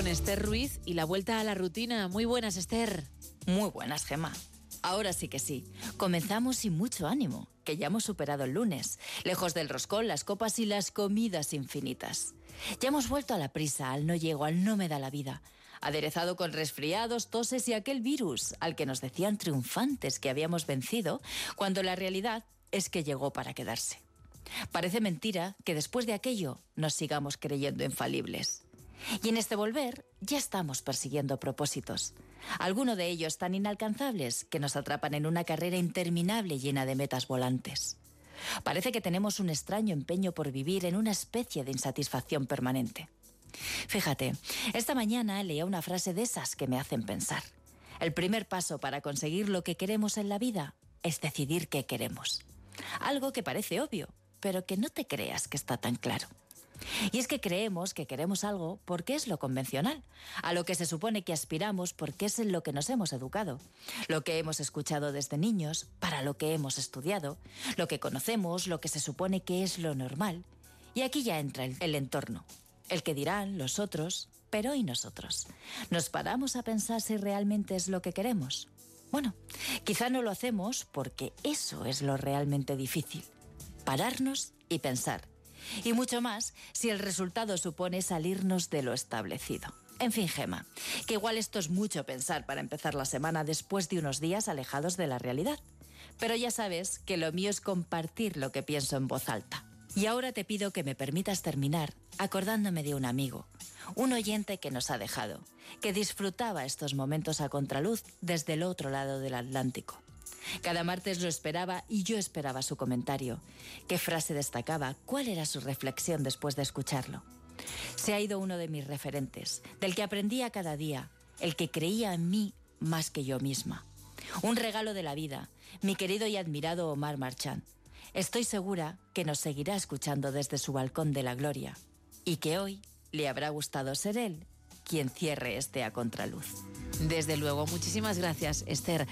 con Esther Ruiz y la vuelta a la rutina. Muy buenas, Esther. Muy buenas, Gema. Ahora sí que sí. Comenzamos sin mucho ánimo, que ya hemos superado el lunes, lejos del roscón, las copas y las comidas infinitas. Ya hemos vuelto a la prisa, al no llego, al no me da la vida, aderezado con resfriados, toses y aquel virus al que nos decían triunfantes que habíamos vencido, cuando la realidad es que llegó para quedarse. Parece mentira que después de aquello nos sigamos creyendo infalibles. Y en este volver ya estamos persiguiendo propósitos. Algunos de ellos tan inalcanzables que nos atrapan en una carrera interminable llena de metas volantes. Parece que tenemos un extraño empeño por vivir en una especie de insatisfacción permanente. Fíjate, esta mañana leía una frase de esas que me hacen pensar. El primer paso para conseguir lo que queremos en la vida es decidir qué queremos. Algo que parece obvio, pero que no te creas que está tan claro. Y es que creemos que queremos algo porque es lo convencional, a lo que se supone que aspiramos porque es en lo que nos hemos educado, lo que hemos escuchado desde niños, para lo que hemos estudiado, lo que conocemos, lo que se supone que es lo normal. Y aquí ya entra el, el entorno, el que dirán los otros, pero ¿y nosotros? ¿Nos paramos a pensar si realmente es lo que queremos? Bueno, quizá no lo hacemos porque eso es lo realmente difícil, pararnos y pensar y mucho más si el resultado supone salirnos de lo establecido. En fin, Gema, que igual esto es mucho pensar para empezar la semana después de unos días alejados de la realidad. Pero ya sabes que lo mío es compartir lo que pienso en voz alta. Y ahora te pido que me permitas terminar acordándome de un amigo, un oyente que nos ha dejado, que disfrutaba estos momentos a contraluz desde el otro lado del Atlántico. Cada martes lo esperaba y yo esperaba su comentario. ¿Qué frase destacaba? ¿Cuál era su reflexión después de escucharlo? Se ha ido uno de mis referentes, del que aprendía cada día, el que creía en mí más que yo misma. Un regalo de la vida, mi querido y admirado Omar Marchand. Estoy segura que nos seguirá escuchando desde su balcón de la gloria y que hoy le habrá gustado ser él quien cierre este a contraluz. Desde luego, muchísimas gracias, Esther.